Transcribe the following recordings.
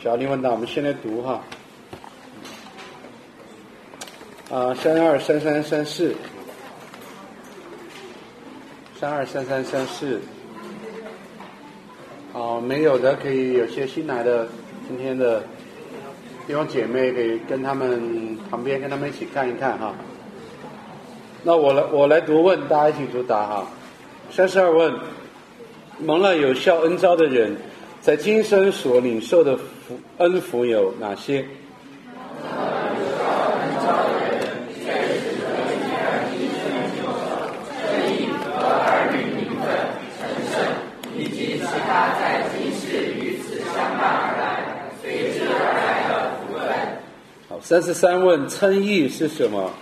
小林问答，我们先来读哈。啊，三二三三三四，三二三三三四。哦，没有的可以有些新来的今天的弟兄姐妹可以跟他们旁边跟他们一起看一看哈。那我来我来读问，大家一起读答哈。三十二问：蒙了有效恩招的人，在今生所领受的福恩福有哪些？好，三十三问：称义是什么？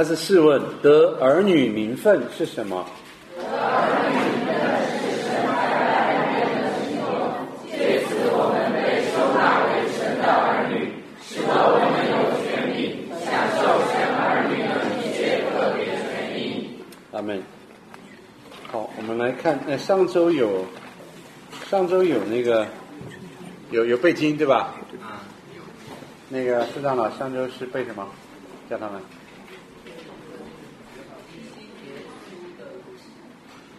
三十四问：得儿女名分是什么？阿门。好，我们来看，呃上周有，上周有那个，有有背经对吧？啊，那个市长老上周是背什么？叫他们。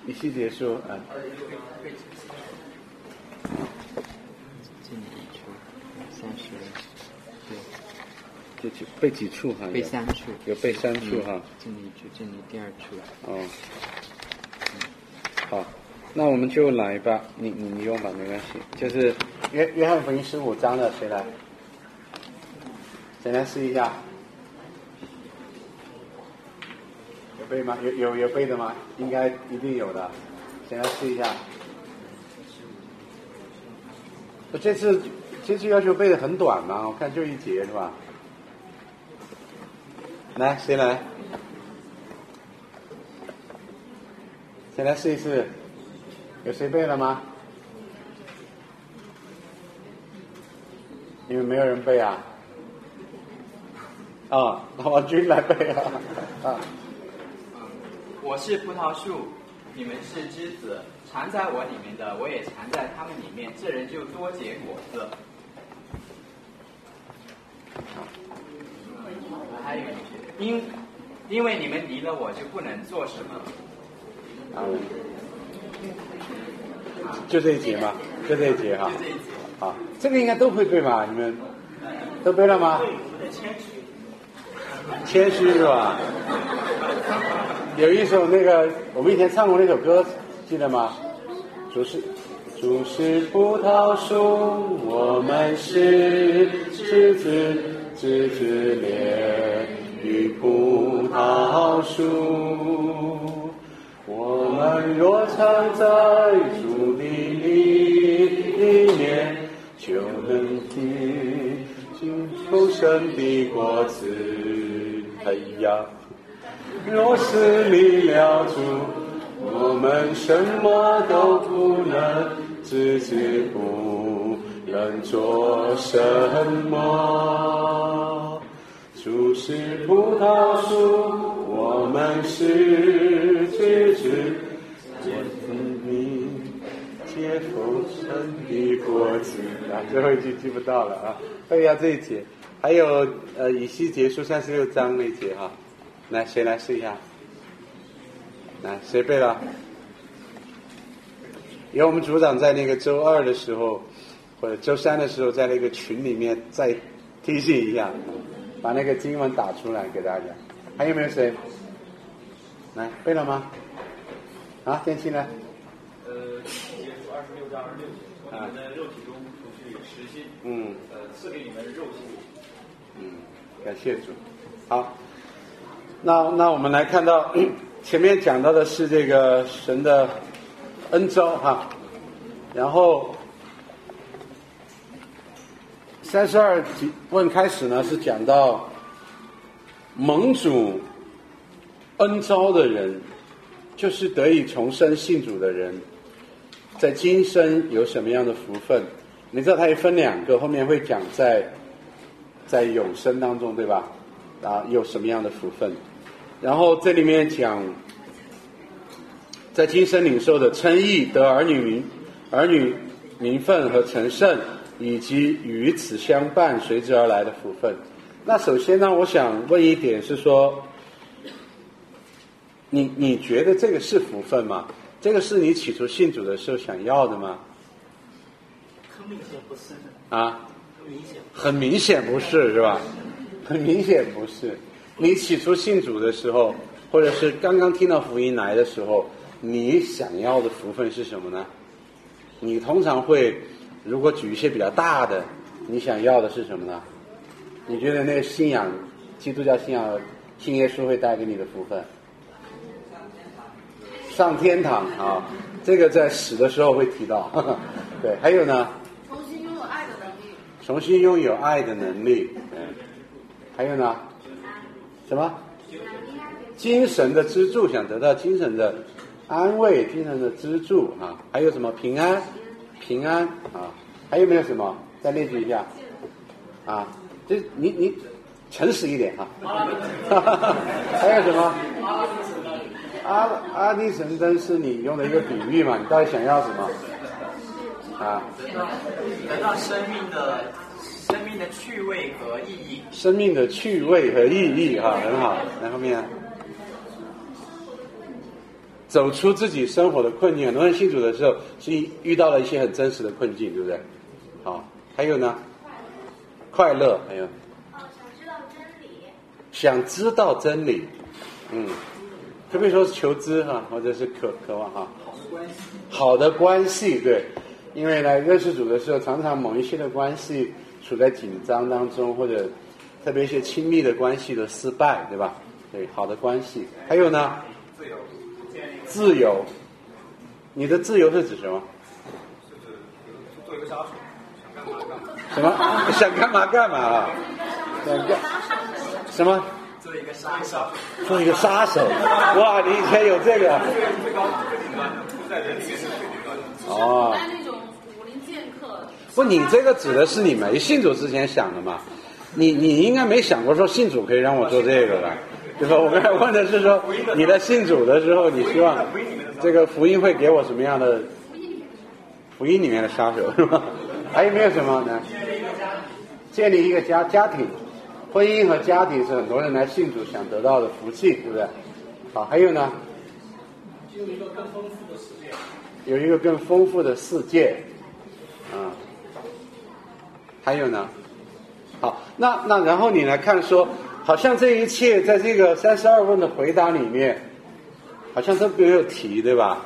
一期结束，嗯。进一处，三十，对，就几背几处哈？背三处，有背三处哈。进一处，进第二处。哦。好，那我们就来吧。你你你用吧，没关系。就是约约翰福音十五章的，谁来？谁来试一下？有背吗？有有有背的吗？应该一定有的。谁来试一下？我这次这次要求背的很短嘛，我看就一节是吧？来，谁来？谁来试一试？有谁背了吗？你们没有人背啊？啊，那王军来背啊！啊，我是葡萄树，你们是枝子，藏在我里面的，我也藏在他们里面，这人就多结果子。还有一句，因因为你们离了我，就不能做什么。啊，就这一节嘛，就这一节哈。就这一节。好，这个应该都会背吧？你们都背了吗？谦虚是吧？有一首那个我们以前唱过那首歌，记得吗？主是主是葡萄树，我们是枝子，枝子连于葡萄树。我们若藏在主的里里面，就能结出丰盛的果子。哎呀，若是离了主，我们什么都不能，自己不能做什么。主是葡萄树，我们是枝子，结子命，结丰盛的果子。啊，最后一句记不到了啊，背一下这一节。还有呃，以西结束三十六章那一节哈，来谁来试一下？来谁背了？有我们组长在那个周二的时候，或者周三的时候，在那个群里面再提醒一下，把那个经文打出来给大家。还有没有谁？来背了吗？啊，天气呢？呃，结束二十六章二十六节，从你们的肉体中除去实心，嗯呃，赐给你们肉心。嗯，感谢主。好，那那我们来看到前面讲到的是这个神的恩招哈，然后三十二问开始呢是讲到盟主恩招的人，就是得以重生信主的人，在今生有什么样的福分？你知道它也分两个，后面会讲在在永生当中，对吧？啊，有什么样的福分？然后这里面讲，在今生领受的称义、得儿女名、儿女名分和成圣，以及与此相伴随之而来的福分。那首先呢，我想问一点是说，你你觉得这个是福分吗？这个是你起初信主的时候想要的吗？很明显不是，啊，很明显。很明显不是，是吧？很 明显不是。你起初信主的时候，或者是刚刚听到福音来的时候，你想要的福分是什么呢？你通常会，如果举一些比较大的，你想要的是什么呢？你觉得那个信仰，基督教信仰，信耶稣会带给你的福分？上天堂啊，这个在死的时候会提到。对，还有呢？重新拥有爱的能力，重新拥有爱的能力。嗯，还有呢？什么？精神的支柱，想得到精神的安慰、精神的支柱啊。还有什么？平安，平安啊。还有没有什么？再列举一下。啊，这你你诚实一点哈。还有什么？阿阿利神灯是你用的一个比喻嘛？你到底想要什么？啊？得到生命的的趣味和意义。生命的趣味和意义哈，很好。然后面，走出自己生活的困境。很多人信主的时候是遇到了一些很真实的困境，对不对？好，还有呢？快乐，还有哦，想知道真理，想知道真理，嗯，特别说是求知哈，或者是渴渴望哈。好的关系，好的关系，对，因为呢，认识主的时候，常常某一些的关系处在紧张当中，或者特别一些亲密的关系的失败，对吧？对，好的关系，还有呢，自由，自由，你的自由是指什么？就是做一个杀手，想干嘛干嘛。什么？想干嘛干嘛啊？想干什么？做一个杀手，做一个杀手？哇，你以前有这个？最高最顶端，在人里面是最顶端的。就是哦。不，你这个指的是你没信主之前想的嘛？你你应该没想过说信主可以让我做这个吧？对吧？我刚才问的是说你在信主的时候，你希望这个福音会给我什么样的福音里面的杀手是吧？还有没有什么呢？建立一个家家庭，婚姻和家庭是很多人来信主想得到的福气，对不对？好，还有呢？有一个更丰富的世界。有一个更丰富的世界，啊，还有呢？好，那那然后你来看说，好像这一切在这个三十二问的回答里面，好像都没有提，对吧？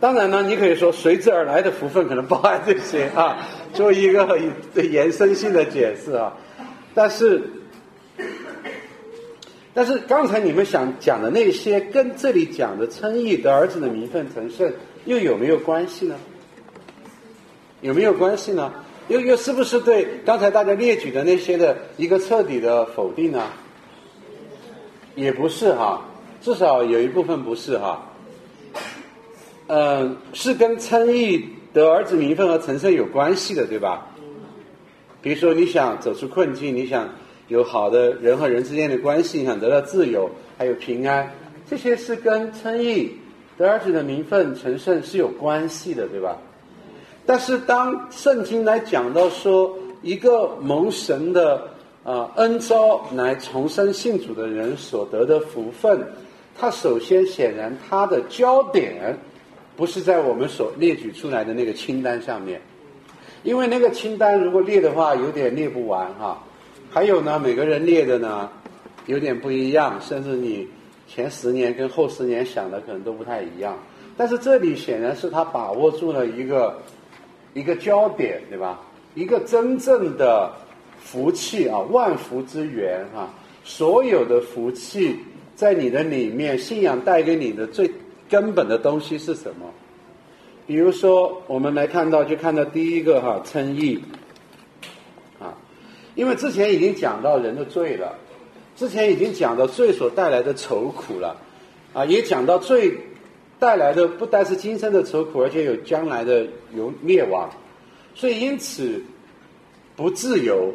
当然呢，你可以说随之而来的福分可能包含这些啊，做一个延伸性的解释啊。但是，但是刚才你们想讲的那些，跟这里讲的称义的儿子的名分成圣，又有没有关系呢？有没有关系呢？又又是不是对刚才大家列举的那些的一个彻底的否定呢？也不是哈，至少有一部分不是哈。嗯，是跟称义得儿子名分和成圣有关系的，对吧？比如说你想走出困境，你想有好的人和人之间的关系，你想得到自由，还有平安，这些是跟称义得儿子的名分成圣是有关系的，对吧？但是当圣经来讲到说一个蒙神的啊、恩召来重生信主的人所得的福分，他首先显然他的焦点不是在我们所列举出来的那个清单上面，因为那个清单如果列的话有点列不完哈。还有呢，每个人列的呢有点不一样，甚至你前十年跟后十年想的可能都不太一样。但是这里显然是他把握住了一个一个焦点，对吧？一个真正的福气啊，万福之源啊，所有的福气在你的里面，信仰带给你的最根本的东西是什么？比如说，我们来看到，就看到第一个哈，称义啊，因为之前已经讲到人的罪了，之前已经讲到罪所带来的愁苦了，啊，也讲到罪带来的不单是今生的愁苦，而且有将来的有灭亡，所以因此不自由，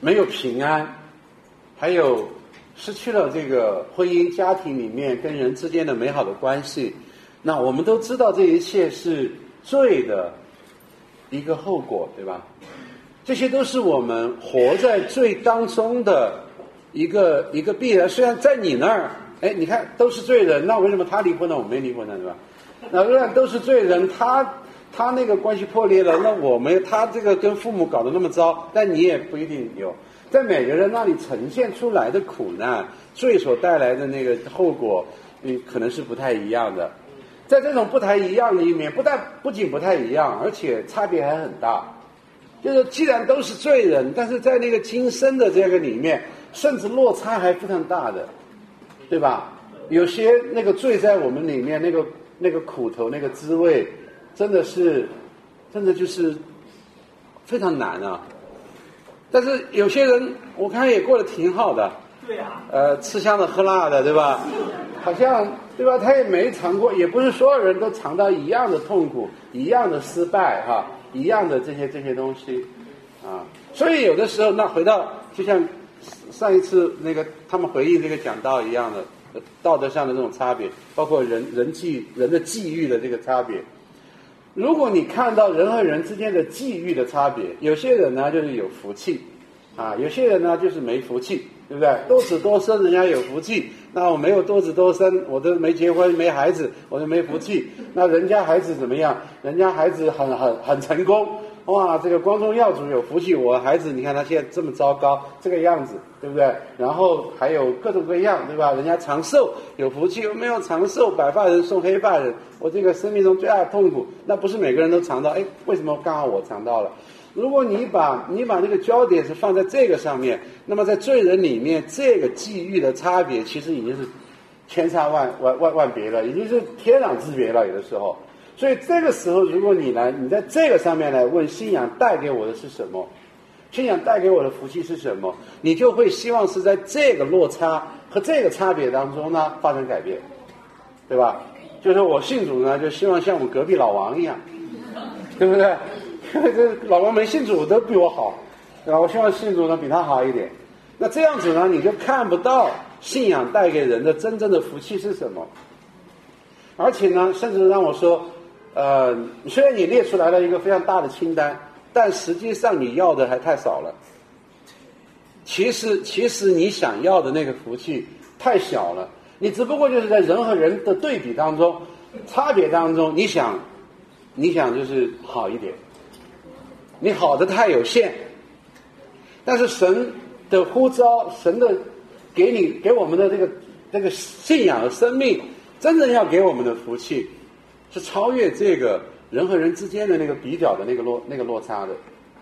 没有平安，还有失去了这个婚姻家庭里面跟人之间的美好的关系。那我们都知道这一切是罪的一个后果，对吧？这些都是我们活在罪当中的一个一个必然。虽然在你那儿，哎，你看都是罪人，那为什么他离婚了，我没离婚呢，对吧？那虽然都是罪人，他他那个关系破裂了，那我们他这个跟父母搞得那么糟，但你也不一定有。在每个人那里呈现出来的苦难，罪所带来的那个后果，嗯，可能是不太一样的。在这种不太一样的一面，不但不仅不太一样，而且差别还很大。就是既然都是罪人，但是在那个今生的这个里面，甚至落差还非常大的，对吧？有些那个罪在我们里面，那个那个苦头、那个滋味，真的是，真的就是非常难啊。但是有些人，我看也过得挺好的。对啊。呃，吃香的喝辣的，对吧？好像对吧？他也没尝过，也不是所有人都尝到一样的痛苦、一样的失败，哈。一样的这些这些东西，啊，所以有的时候，那回到就像上一次那个他们回应这个讲道一样的道德上的这种差别，包括人人际人的际遇的这个差别。如果你看到人和人之间的际遇的差别，有些人呢就是有福气，啊，有些人呢就是没福气，对不对？多子多孙人家有福气。那我没有多子多孙，我都没结婚没孩子，我就没福气。那人家孩子怎么样？人家孩子很很很成功，哇！这个光宗耀祖有福气，我孩子你看他现在这么糟糕，这个样子，对不对？然后还有各种各样，对吧？人家长寿有福气，有没有长寿？白发人送黑发人，我这个生命中最大的痛苦，那不是每个人都尝到？哎，为什么刚好我尝到了？如果你把你把那个焦点是放在这个上面，那么在罪人里面，这个际遇的差别其实已经是千差万万万万别了，已经是天壤之别了。有的时候，所以这个时候，如果你来，你在这个上面来问信仰带给我的是什么，信仰带给我的福气是什么，你就会希望是在这个落差和这个差别当中呢发生改变，对吧？就是我信主呢，就希望像我们隔壁老王一样，对不对？因为这老王没信主都比我好，对吧？我希望信主呢比他好一点。那这样子呢，你就看不到信仰带给人的真正的福气是什么。而且呢，甚至让我说，呃，虽然你列出来了一个非常大的清单，但实际上你要的还太少了。其实，其实你想要的那个福气太小了。你只不过就是在人和人的对比当中、差别当中，你想，你想就是好一点。你好的太有限，但是神的呼召，神的给你给我们的这个这个信仰和生命，真正要给我们的福气，是超越这个人和人之间的那个比较的那个落那个落差的，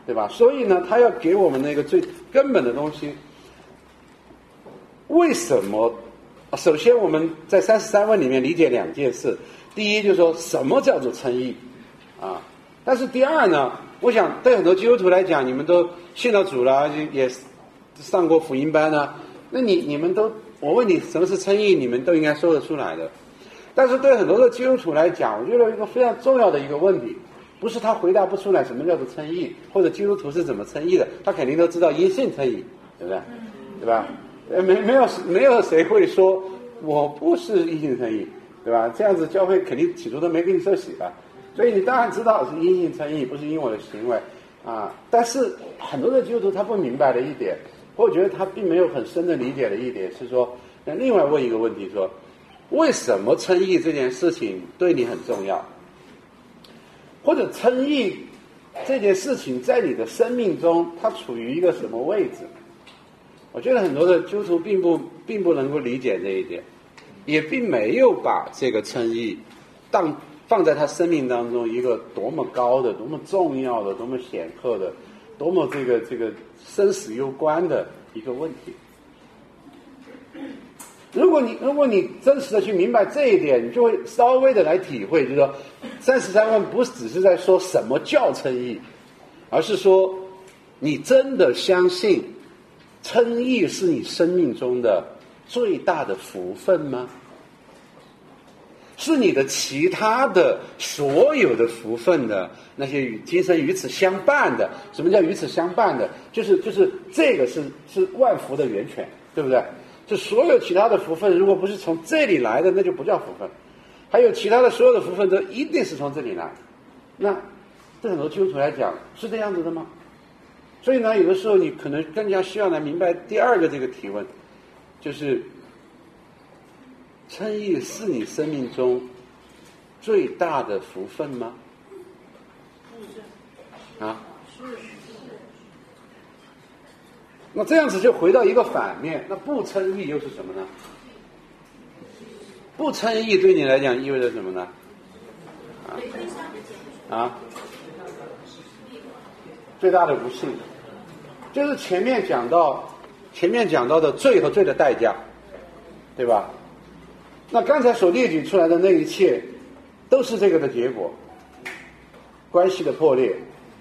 对吧？所以呢，他要给我们那个最根本的东西。为什么？首先，我们在三十三问里面理解两件事：第一，就是说什么叫做称义啊？但是第二呢？我想对很多基督徒来讲，你们都信了主了，也上过福音班呢。那你你们都，我问你什么是称义，你们都应该说得出来的。但是对很多的基督徒来讲，我觉得一个非常重要的一个问题，不是他回答不出来什么叫做称义，或者基督徒是怎么称义的，他肯定都知道因信称义，对不对？对吧？呃，没没有没有谁会说我不是因信称义，对吧？这样子教会肯定起初都没给你受洗吧。所以你当然知道是因信称义，不是因我的行为啊。但是很多的基督徒他不明白的一点，或者觉得他并没有很深的理解的一点是说，那另外问一个问题说，为什么称义这件事情对你很重要？或者称义这件事情在你的生命中它处于一个什么位置？我觉得很多的基督徒并不并不能够理解这一点，也并没有把这个称义当。放在他生命当中一个多么高的、多么重要的、多么显赫的、多么这个这个生死攸关的一个问题。如果你如果你真实的去明白这一点，你就会稍微的来体会，就是说，三十三万不只是在说什么叫称义，而是说你真的相信称义是你生命中的最大的福分吗？是你的其他的所有的福分的那些与今生与此相伴的。什么叫与此相伴的？就是就是这个是是万福的源泉，对不对？就所有其他的福分，如果不是从这里来的，那就不叫福分。还有其他的所有的福分都一定是从这里来。那对很多基督徒来讲是这样子的吗？所以呢，有的时候你可能更加需要来明白第二个这个提问，就是称义是你生命中最大的福分吗？啊？那这样子就回到一个反面，那不称义又是什么呢？不称义对你来讲意味着什么呢？啊？啊？最大的不幸，就是前面讲到，前面讲到的罪和罪的代价，对吧？那刚才所列举出来的那一切，都是这个的结果。关系的破裂，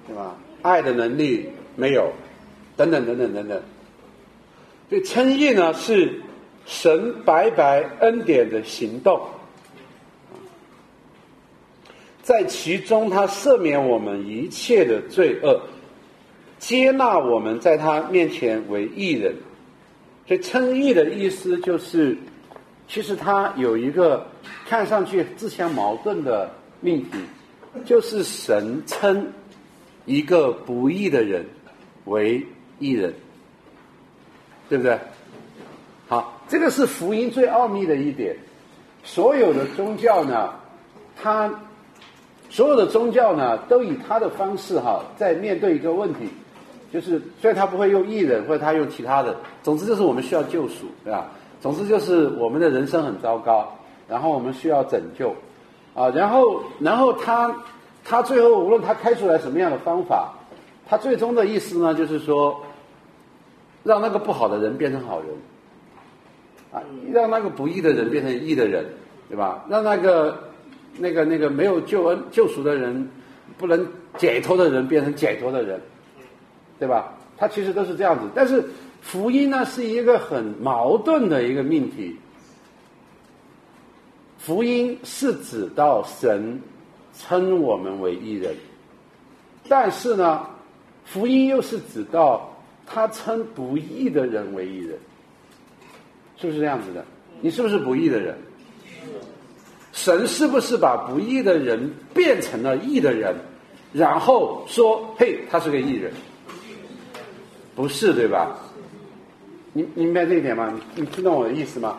对吧？爱的能力没有，等等等等等等。所以称义呢，是神白白恩典的行动，在其中他赦免我们一切的罪恶。接纳我们在他面前为义人，所以称义的意思就是，其实他有一个看上去自相矛盾的命题，就是神称一个不义的人为义人，对不对？好，这个是福音最奥秘的一点。所有的宗教呢，他所有的宗教呢，都以他的方式哈，在面对一个问题。就是虽然他不会用艺人，或者他用其他的，总之就是我们需要救赎，对吧？总之就是我们的人生很糟糕，然后我们需要拯救，啊，然后然后他他最后无论他开出来什么样的方法，他最终的意思呢，就是说让那个不好的人变成好人，啊，让那个不义的人变成义的人，对吧？让那个那个那个没有救恩救赎的人，不能解脱的人变成解脱的人。对吧？它其实都是这样子，但是福音呢是一个很矛盾的一个命题。福音是指到神称我们为义人，但是呢，福音又是指到他称不义的人为义人，是不是这样子的？你是不是不义的人？神是不是把不义的人变成了义的人，然后说：“嘿，他是个义人。”不是对吧？你你明白这一点吗？你听懂我的意思吗？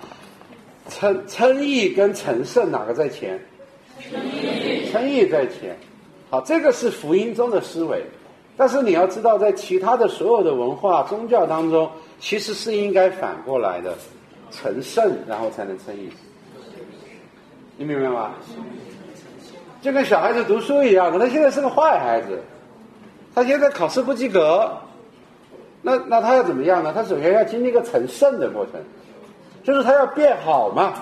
称称义跟成圣哪个在前？称义在前。好，这个是福音中的思维，但是你要知道，在其他的所有的文化宗教当中，其实是应该反过来的，成圣然后才能称义。你明白吗？就跟小孩子读书一样，他现在是个坏孩子，他现在考试不及格。那那他要怎么样呢？他首先要经历一个成圣的过程，就是他要变好嘛，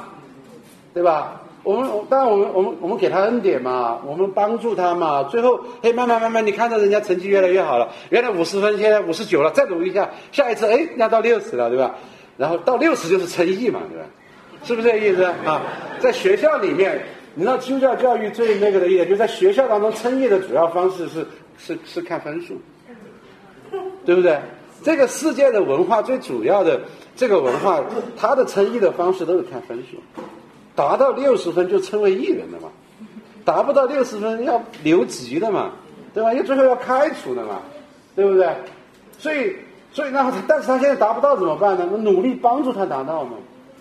对吧？我们当然我们我们我们给他恩典嘛，我们帮助他嘛，最后哎慢慢慢慢，你看到人家成绩越来越好了，原来五十分现在五十九了，再努力一下，下一次哎要到六十了，对吧？然后到六十就是成义嘛，对吧？是不是这意思啊？在学校里面，你知道基督教教育最那个的一点，就在学校当中称义的主要方式是是是看分数，对不对？这个世界的文化最主要的这个文化，它的称义的方式都是看分数，达到六十分就称为艺人的嘛，达不到六十分要留级的嘛，对吧？因为最后要开除的嘛，对不对？所以，所以那，但是他现在达不到怎么办呢？我努力帮助他达到嘛，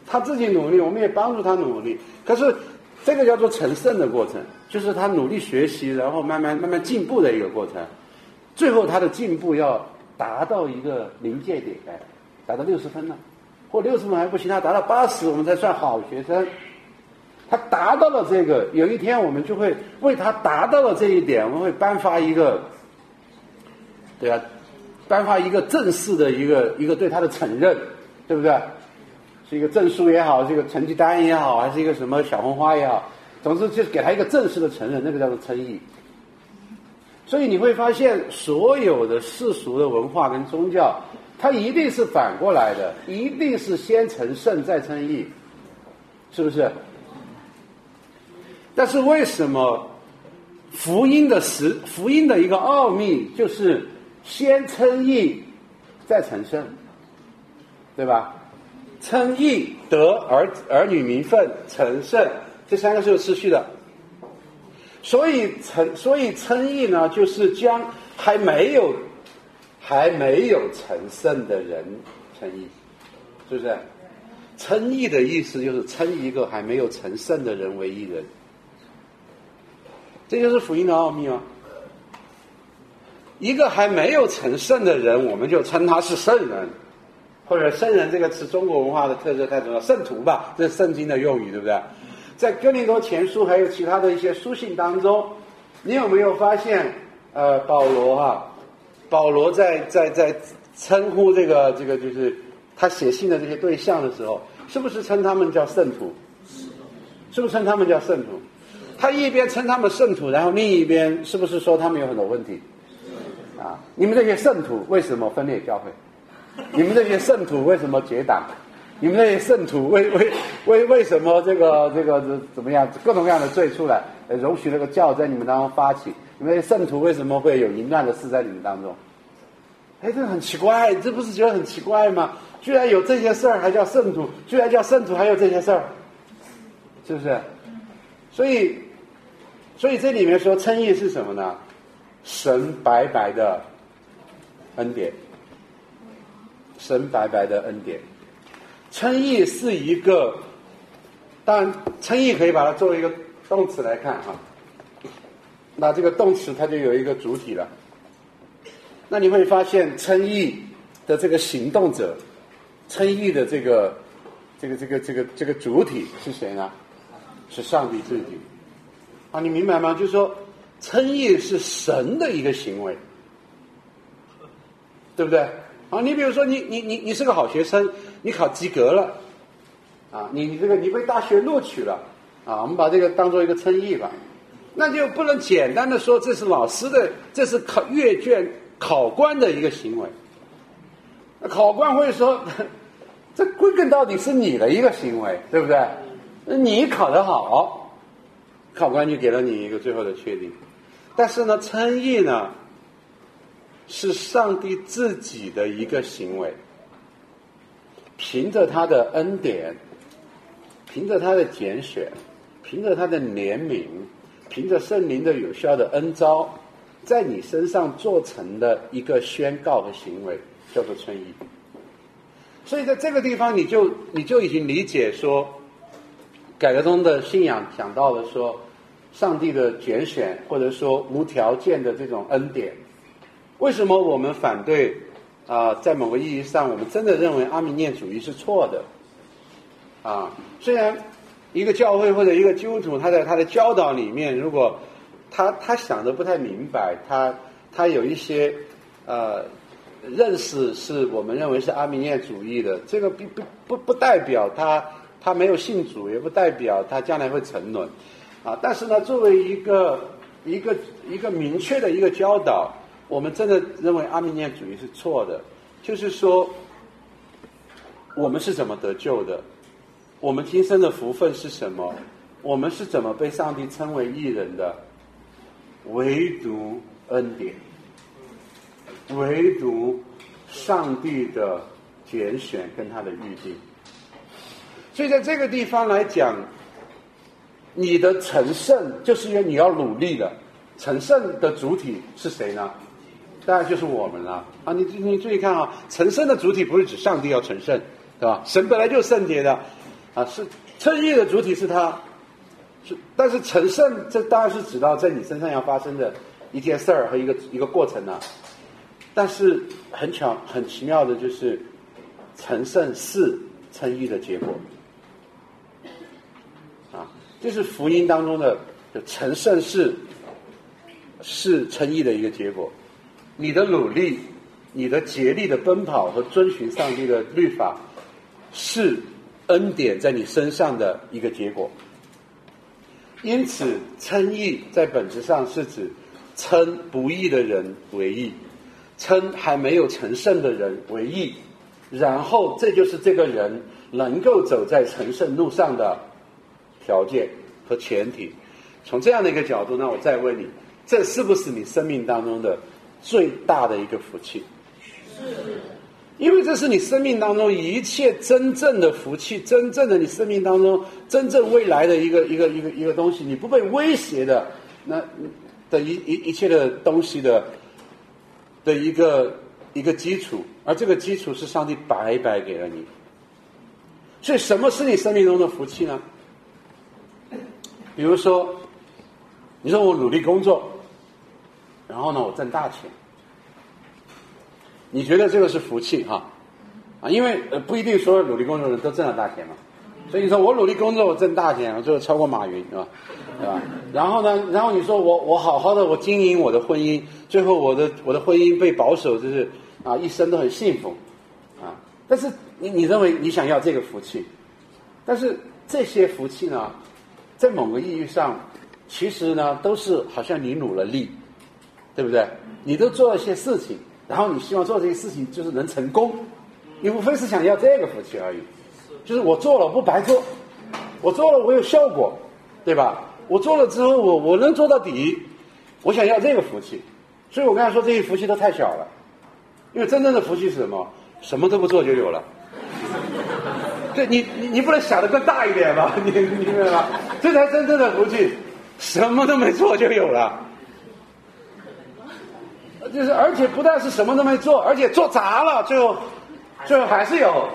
他自己努力，我们也帮助他努力。可是，这个叫做成圣的过程，就是他努力学习，然后慢慢慢慢进步的一个过程，最后他的进步要。达到一个临界点，达到六十分了，或六十分还不行，他达到八十，我们才算好学生。他达到了这个，有一天我们就会为他达到了这一点，我们会颁发一个，对啊，颁发一个正式的一个一个对他的承认，对不对？是一个证书也好，是一个成绩单也好，还是一个什么小红花也好，总之就是给他一个正式的承认，那个叫做称义。所以你会发现，所有的世俗的文化跟宗教，它一定是反过来的，一定是先成圣再称义，是不是？但是为什么福音的实福音的一个奥秘就是先称义，再成圣，对吧？称义得儿儿女名分，成圣，这三个是有次序的。所以称所以称义呢，就是将还没有还没有成圣的人称义，是不是？称义的意思就是称一个还没有成圣的人为义人，这就是福音的奥秘吗？一个还没有成圣的人，我们就称他是圣人，或者圣人这个词，中国文化的特色太重要，圣徒吧，这是圣经的用语，对不对？在哥林多前书还有其他的一些书信当中，你有没有发现？呃，保罗哈，保罗在在在称呼这个这个就是他写信的这些对象的时候，是不是称他们叫圣徒？是不是称他们叫圣徒？他一边称他们圣徒，然后另一边是不是说他们有很多问题？啊，你们这些圣徒为什么分裂教会？你们这些圣徒为什么结党？你们那些圣徒为为为为什么这个这个怎么样各种各样的罪出来？容许那个教在你们当中发起？你们那些圣徒为什么会有淫乱的事在你们当中？哎，这很奇怪，这不是觉得很奇怪吗？居然有这些事儿还叫圣徒，居然叫圣徒还有这些事儿，是不是？所以，所以这里面说称义是什么呢？神白白的恩典，神白白的恩典。称义是一个，当然称义可以把它作为一个动词来看哈。那这个动词它就有一个主体了。那你会发现称义的这个行动者，称义的这个这个这个这个这个主体是谁呢？是上帝自己。啊，你明白吗？就是说，称义是神的一个行为，对不对？啊，你比如说，你你你你是个好学生，你考及格了，啊，你你这个你被大学录取了，啊，我们把这个当做一个称义吧。那就不能简单的说这是老师的，这是考阅卷考官的一个行为。那考官会说，这归根到底是你的一个行为，对不对？你考得好，考官就给了你一个最后的确定。但是呢，称义呢，是上帝自己的一个行为，凭着他的恩典，凭着他的拣选，凭着他的怜悯。凭着圣灵的有效的恩招，在你身上做成的一个宣告和行为，叫做称义。所以在这个地方，你就你就已经理解说，改革中的信仰讲到了说，上帝的拣选或者说无条件的这种恩典。为什么我们反对？啊，在某个意义上，我们真的认为阿米念主义是错的。啊，虽然。一个教会或者一个基督徒，他在他的教导里面，如果他他想的不太明白，他他有一些呃认识是我们认为是阿米念主义的，这个不不不不代表他他没有信主，也不代表他将来会沉沦啊。但是呢，作为一个一个一个明确的一个教导，我们真的认为阿弥念主义是错的，就是说我们是怎么得救的？我们今生的福分是什么？我们是怎么被上帝称为艺人的？唯独恩典，唯独上帝的拣选跟他的预定。所以在这个地方来讲，你的成圣就是因为你要努力的。成圣的主体是谁呢？当然就是我们了。啊，你你注意看啊，成圣的主体不是指上帝要成圣，对吧？神本来就圣洁的。啊，是称义的主体是他，是但是成圣，这当然是指到在你身上要发生的一件事儿和一个一个过程呢。但是很巧很奇妙的就是，成圣是称义的结果。这，是福音当中的就成圣是是称义的一个结果。你的努力，你的竭力的奔跑和遵循上帝的律法是。恩典在你身上的一个结果，因此称义在本质上是指称不义的人为义，称还没有成圣的人为义，然后这就是这个人能够走在成圣路上的条件和前提。从这样的一个角度，那我再问你，这是不是你生命当中的最大的一个福气？是。因为这是你生命当中一切真正的福气，真正的你生命当中真正未来的一个一个一个一个东西，你不被威胁的那的一一一切的东西的的一个一个基础，而这个基础是上帝白白给了你。所以，什么是你生命中的福气呢？比如说，你说我努力工作，然后呢，我挣大钱。你觉得这个是福气哈？啊，因为呃不一定所有努力工作的人都挣了大钱嘛，所以你说我努力工作我挣大钱，最后超过马云是吧？对吧？然后呢，然后你说我我好好的我经营我的婚姻，最后我的我的婚姻被保守，就是啊一生都很幸福，啊，但是你你认为你想要这个福气，但是这些福气呢，在某个意义上，其实呢都是好像你努了力，对不对？你都做了一些事情。然后你希望做这些事情就是能成功，你无非是想要这个福气而已，就是我做了不白做，我做了我有效果，对吧？我做了之后我我能做到底，我想要这个福气，所以我刚才说这些福气都太小了，因为真正的福气是什么？什么都不做就有了。对你你你不能想的更大一点吗？你你明白吗？这才真正的福气，什么都没做就有了。就是，而且不但是什么都没做，而且做砸了，最后，最后还是有，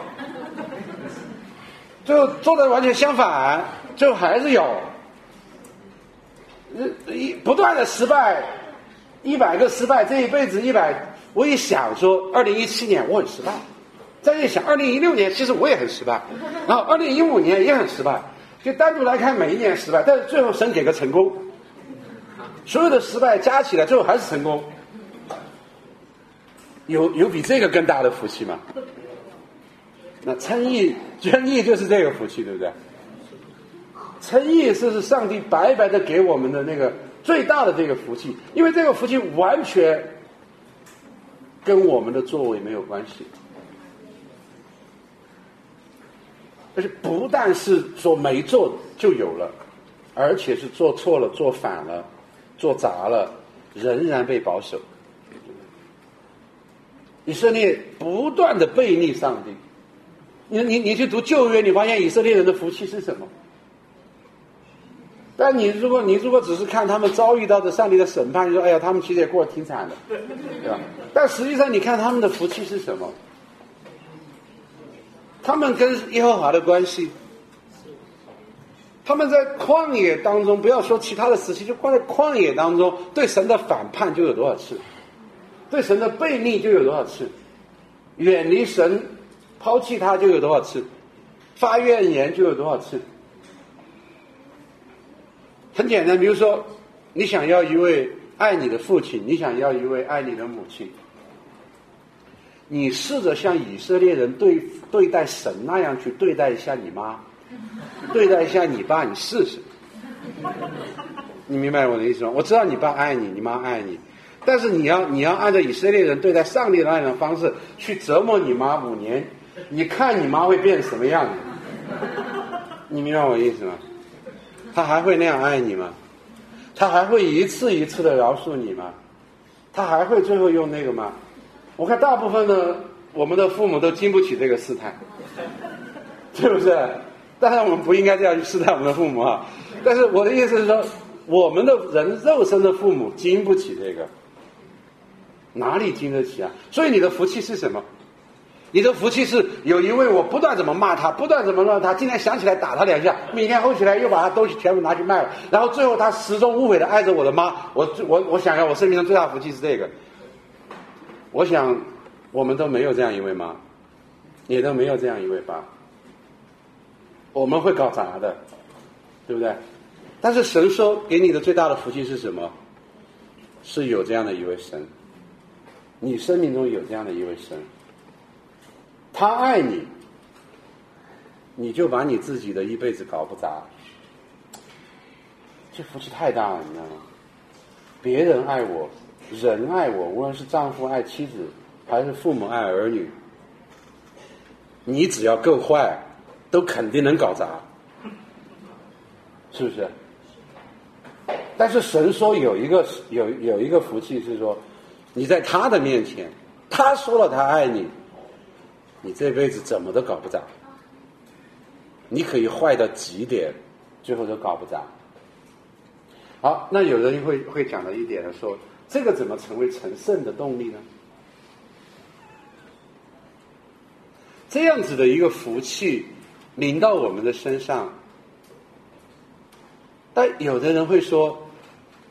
最后做的完全相反，最后还是有，一不断的失败，一百个失败，这一辈子一百，我一想说，二零一七年我很失败，再一想，二零一六年其实我也很失败，然后二零一五年也很失败，就单独来看每一年失败，但是最后神给个成功，所有的失败加起来，最后还是成功。有有比这个更大的福气吗？那称义捐义就是这个福气，对不对？称义是是上帝白白的给我们的那个最大的这个福气，因为这个福气完全跟我们的作为没有关系，而且不但是说没做就有了，而且是做错了、做反了、做砸了，仍然被保守。以色列不断的背逆上帝，你你你去读旧约，你发现以色列人的福气是什么？但你如果你如果只是看他们遭遇到的上帝的审判，你说哎呀，他们其实也过得挺惨的，对吧？但实际上，你看他们的福气是什么？他们跟耶和华的关系，他们在旷野当中，不要说其他的时期，就光在旷野当中，对神的反叛就有多少次？对神的背逆就有多少次，远离神、抛弃他就有多少次，发怨言就有多少次。很简单，比如说，你想要一位爱你的父亲，你想要一位爱你的母亲，你试着像以色列人对对待神那样去对待一下你妈，对待一下你爸，你试试。你明白我的意思吗？我知道你爸爱你，你妈爱你。但是你要你要按照以色列人对待上帝的那种方式去折磨你妈五年，你看你妈会变什么样子？你明白我意思吗？他还会那样爱你吗？他还会一次一次的饶恕你吗？他还会最后用那个吗？我看大部分的我们的父母都经不起这个试探，是不是？当然我们不应该这样去试探我们的父母啊。但是我的意思是说，我们的人肉身的父母经不起这个。哪里经得起啊？所以你的福气是什么？你的福气是有一位我不断怎么骂他，不断怎么让他，今天想起来打他两下，明天后起来又把他东西全部拿去卖了，然后最后他始终无悔的爱着我的妈。我我我想要我生命中最大福气是这个。我想我们都没有这样一位妈，也都没有这样一位爸。我们会搞砸的，对不对？但是神说给你的最大的福气是什么？是有这样的一位神。你生命中有这样的一位神，他爱你，你就把你自己的一辈子搞不砸，这福气太大了，你知道吗？别人爱我，人爱我，无论是丈夫爱妻子，还是父母爱儿女，你只要够坏，都肯定能搞砸，是不是？但是神说有一个有有一个福气是说，你在他的面前，他说了他爱你，你这辈子怎么都搞不砸。你可以坏到极点，最后都搞不砸。好，那有人会会讲到一点说，这个怎么成为成圣的动力呢？这样子的一个福气临到我们的身上，但有的人会说，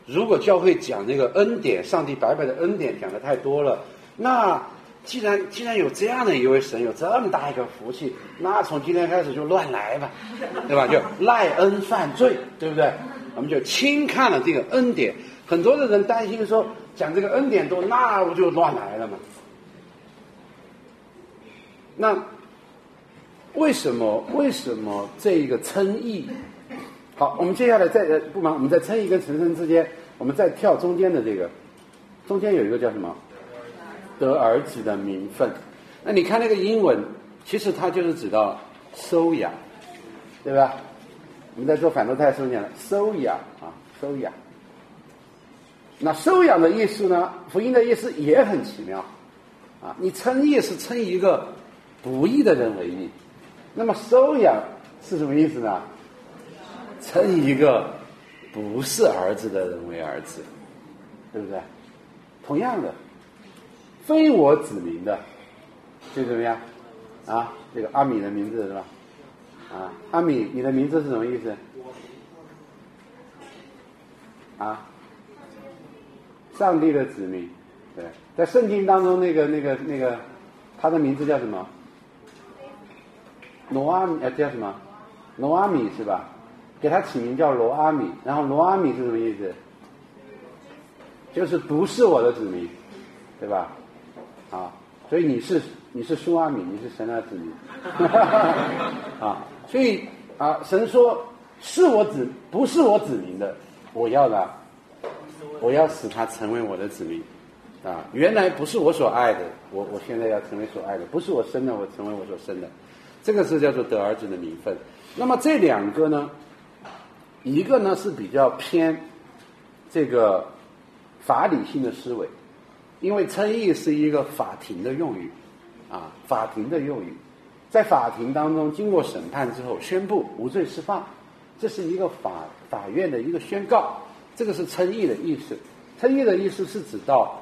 如果教会讲那个恩典，上帝白白的恩典讲的太多了，那既然既然有这样的一位神，有这么大一个福气，那从今天开始就乱来吧，对吧？就赖恩犯罪，对不对？我们就轻看了这个恩典。很多的人担心说，讲这个恩典多，那不就乱来了吗？那为什么？为什么这一个称义？好，我们接下来再不忙，我们在称义跟成圣之间，我们再跳中间的这个，中间有一个叫什么？得儿子的名分。那你看那个英文，其实它就是指到收养，对吧？我们在做反动态时候讲了收养啊，收养。那收养的意思呢？福音的意思也很奇妙啊！你称义是称一个不义的人为义，那么收养是什么意思呢？称一个不是儿子的人为儿子，对不对？同样的，非我子民的，就怎么样？啊，这个阿米的名字是吧？啊，阿米，你的名字是什么意思？啊？上帝的子民，对，在圣经当中，那个、那个、那个，他的名字叫什么？罗阿米，呃，叫什么？罗阿米是吧？给他起名叫罗阿米，然后罗阿米是什么意思？就是不是我的子民，对吧？啊，所以你是你是苏阿米，你是神的子民，啊，所以啊，神说是我子，不是我子民的，我要的。我要使他成为我的子民，啊，原来不是我所爱的，我我现在要成为所爱的，不是我生的，我成为我所生的，这个是叫做得儿子的名分。那么这两个呢，一个呢是比较偏这个法理性的思维，因为称义是一个法庭的用语，啊，法庭的用语，在法庭当中经过审判之后宣布无罪释放，这是一个法法院的一个宣告。这个是称义的意思，称义的意思是指到，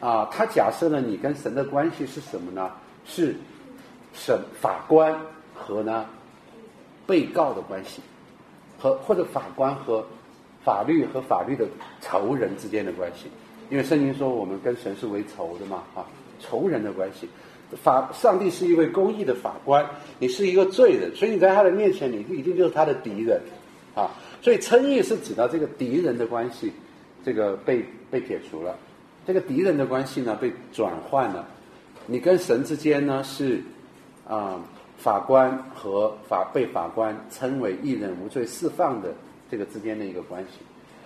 啊，他假设了你跟神的关系是什么呢？是审法官和呢被告的关系，和或者法官和法律和法律的仇人之间的关系。因为圣经说我们跟神是为仇的嘛，啊，仇人的关系。法上帝是一位公义的法官，你是一个罪人，所以你在他的面前，你一定就是他的敌人，啊。所以称义是指的这个敌人的关系，这个被被解除了，这个敌人的关系呢被转换了，你跟神之间呢是啊法官和法被法官称为一人无罪释放的这个之间的一个关系。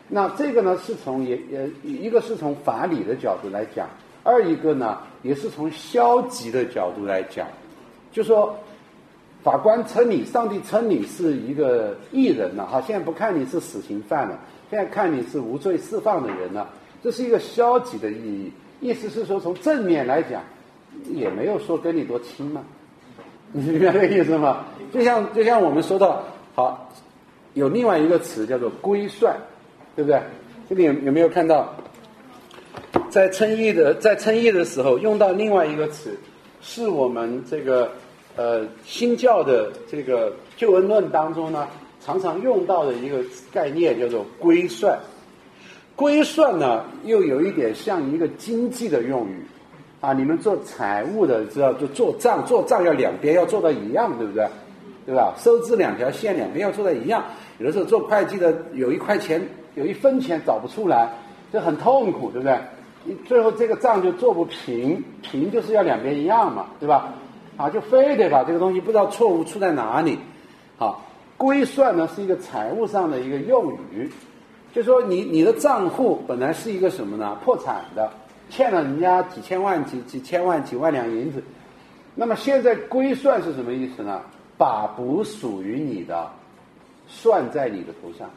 那这个呢是从也也一个是从法理的角度来讲，二一个呢也是从消极的角度来讲，就说。法官称你，上帝称你是一个艺人了，哈，现在不看你是死刑犯了，现在看你是无罪释放的人了，这是一个消极的意义。意思是说，从正面来讲，也没有说跟你多亲嘛，你 明白这个意思吗？就像就像我们说到，好，有另外一个词叫做归算，对不对？这里有有没有看到，在称义的在称义的时候用到另外一个词，是我们这个。呃，新教的这个救恩论当中呢，常常用到的一个概念叫做归算。归算呢，又有一点像一个经济的用语啊。你们做财务的知道，就做账，做账要两边要做到一样，对不对？对吧？收支两条线两边要做到一样。有的时候做会计的有一块钱，有一分钱找不出来，就很痛苦，对不对？你最后这个账就做不平，平就是要两边一样嘛，对吧？啊，就非得把这个东西不知道错误出在哪里。好，归算呢是一个财务上的一个用语，就说你你的账户本来是一个什么呢？破产的，欠了人家几千万、几几千万、几万两银子。那么现在归算是什么意思呢？把不属于你的算在你的头上，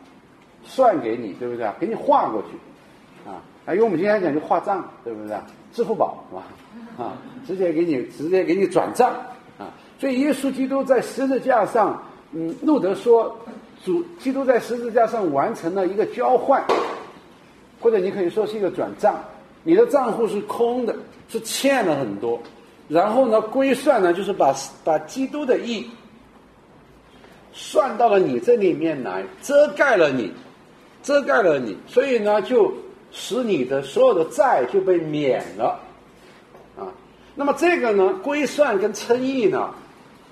算给你，对不对？给你划过去，啊，啊，用我们今天讲就划账，对不对？支付宝是吧？啊，直接给你直接给你转账啊。所以耶稣基督在十字架上，嗯，路德说，主基督在十字架上完成了一个交换，或者你可以说是一个转账。你的账户是空的，是欠了很多，然后呢，归算呢，就是把把基督的义算到了你这里面来，遮盖了你，遮盖了你，所以呢，就使你的所有的债就被免了，啊，那么这个呢，归算跟称义呢，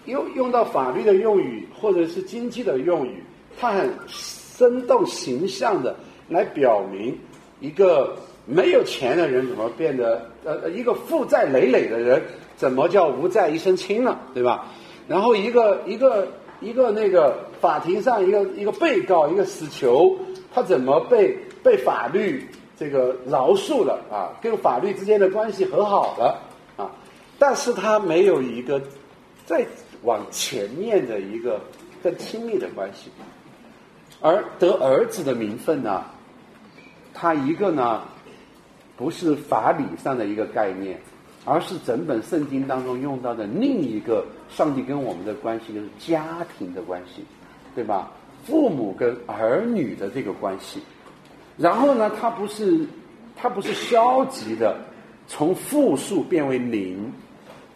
用用到法律的用语或者是经济的用语，它很生动形象的来表明一个。没有钱的人怎么变得呃一个负债累累的人怎么叫无债一身轻了，对吧？然后一个一个一个那个法庭上一个一个被告一个死囚，他怎么被被法律这个饶恕了啊？跟法律之间的关系和好了啊？但是他没有一个再往前面的一个更亲密的关系，而得儿子的名分呢，他一个呢。不是法理上的一个概念，而是整本圣经当中用到的另一个上帝跟我们的关系，就是家庭的关系，对吧？父母跟儿女的这个关系。然后呢，它不是它不是消极的，从负数变为零，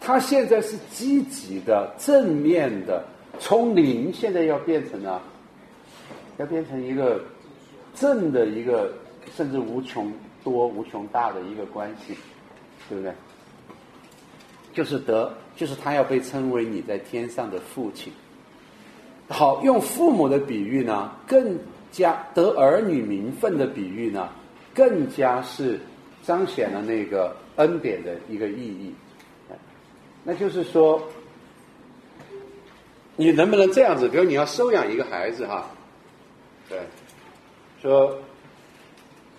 它现在是积极的、正面的，从零现在要变成了，要变成一个正的一个，甚至无穷。多无穷大的一个关系，对不对？就是得，就是他要被称为你在天上的父亲。好，用父母的比喻呢，更加得儿女名分的比喻呢，更加是彰显了那个恩典的一个意义。那就是说，你能不能这样子？比如你要收养一个孩子哈，对，说。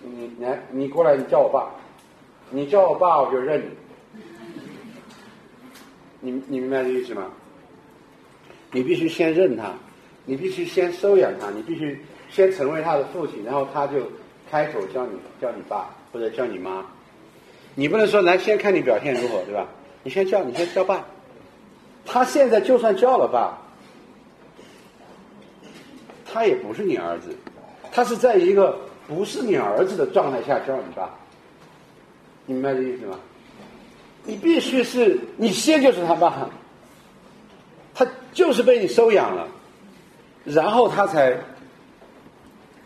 你来，你过来，你叫我爸，你叫我爸，我就认你。你你明白这意思吗？你必须先认他，你必须先收养他，你必须先成为他的父亲，然后他就开口叫你叫你爸或者叫你妈。你不能说来先看你表现如何，对吧？你先叫，你先叫爸。他现在就算叫了爸，他也不是你儿子，他是在一个。不是你儿子的状态下叫你爸，你明白这意思吗？你必须是你先就是他爸，他就是被你收养了，然后他才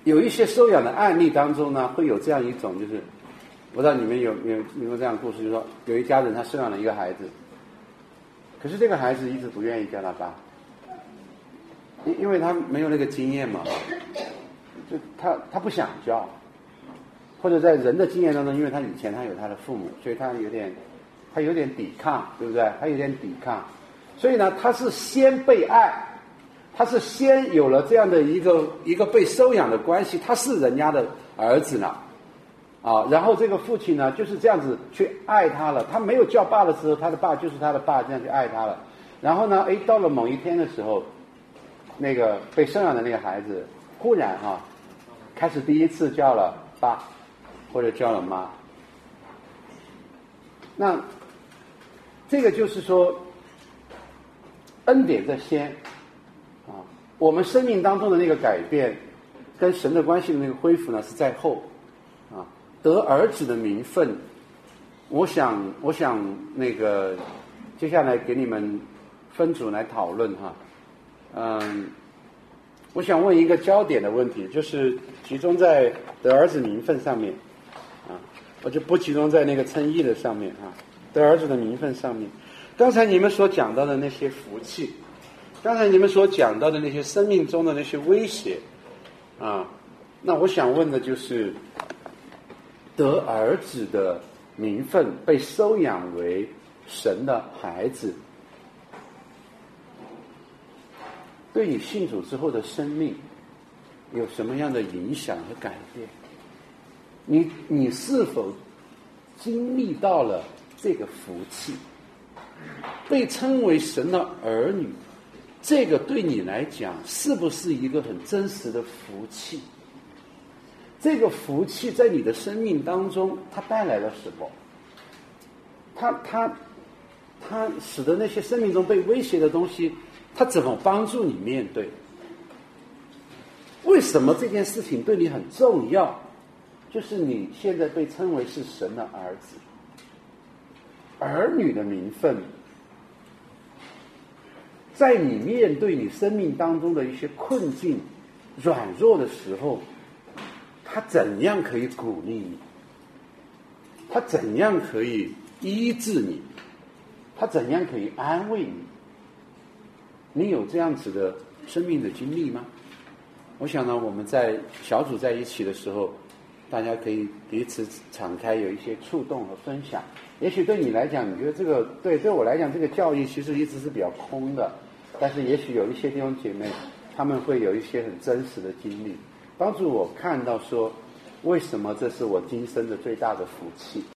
有一些收养的案例当中呢，会有这样一种，就是不知道你们有有有没有这样的故事，就是说有一家人他收养了一个孩子，可是这个孩子一直不愿意叫他爸，因因为他没有那个经验嘛。就他他不想叫，或者在人的经验当中，因为他以前他有他的父母，所以他有点他有点抵抗，对不对？他有点抵抗，所以呢，他是先被爱，他是先有了这样的一个一个被收养的关系，他是人家的儿子呢，啊，然后这个父亲呢就是这样子去爱他了，他没有叫爸的时候，他的爸就是他的爸，这样去爱他了，然后呢，哎，到了某一天的时候，那个被收养的那个孩子忽然哈。开始第一次叫了爸，或者叫了妈，那这个就是说恩典在先，我们生命当中的那个改变跟神的关系的那个恢复呢是在后啊，得儿子的名分，我想我想那个接下来给你们分组来讨论哈，嗯。我想问一个焦点的问题，就是集中在得儿子名分上面，啊，我就不集中在那个称义的上面啊，得儿子的名分上面。刚才你们所讲到的那些福气，刚才你们所讲到的那些生命中的那些威胁，啊，那我想问的就是，得儿子的名分被收养为神的孩子。对你信主之后的生命有什么样的影响和改变？你你是否经历到了这个福气？被称为神的儿女，这个对你来讲是不是一个很真实的福气？这个福气在你的生命当中，它带来了什么？它它它使得那些生命中被威胁的东西，它怎么帮助你面对？为什么这件事情对你很重要？就是你现在被称为是神的儿子，儿女的名分，在你面对你生命当中的一些困境、软弱的时候，他怎样可以鼓励你？他怎样可以医治你？他怎样可以安慰你？你有这样子的生命的经历吗？我想呢，我们在小组在一起的时候，大家可以彼此敞开，有一些触动和分享。也许对你来讲，你觉得这个对对我来讲，这个教育其实一直是比较空的。但是也许有一些弟兄姐妹，他们会有一些很真实的经历，帮助我看到说，为什么这是我今生的最大的福气。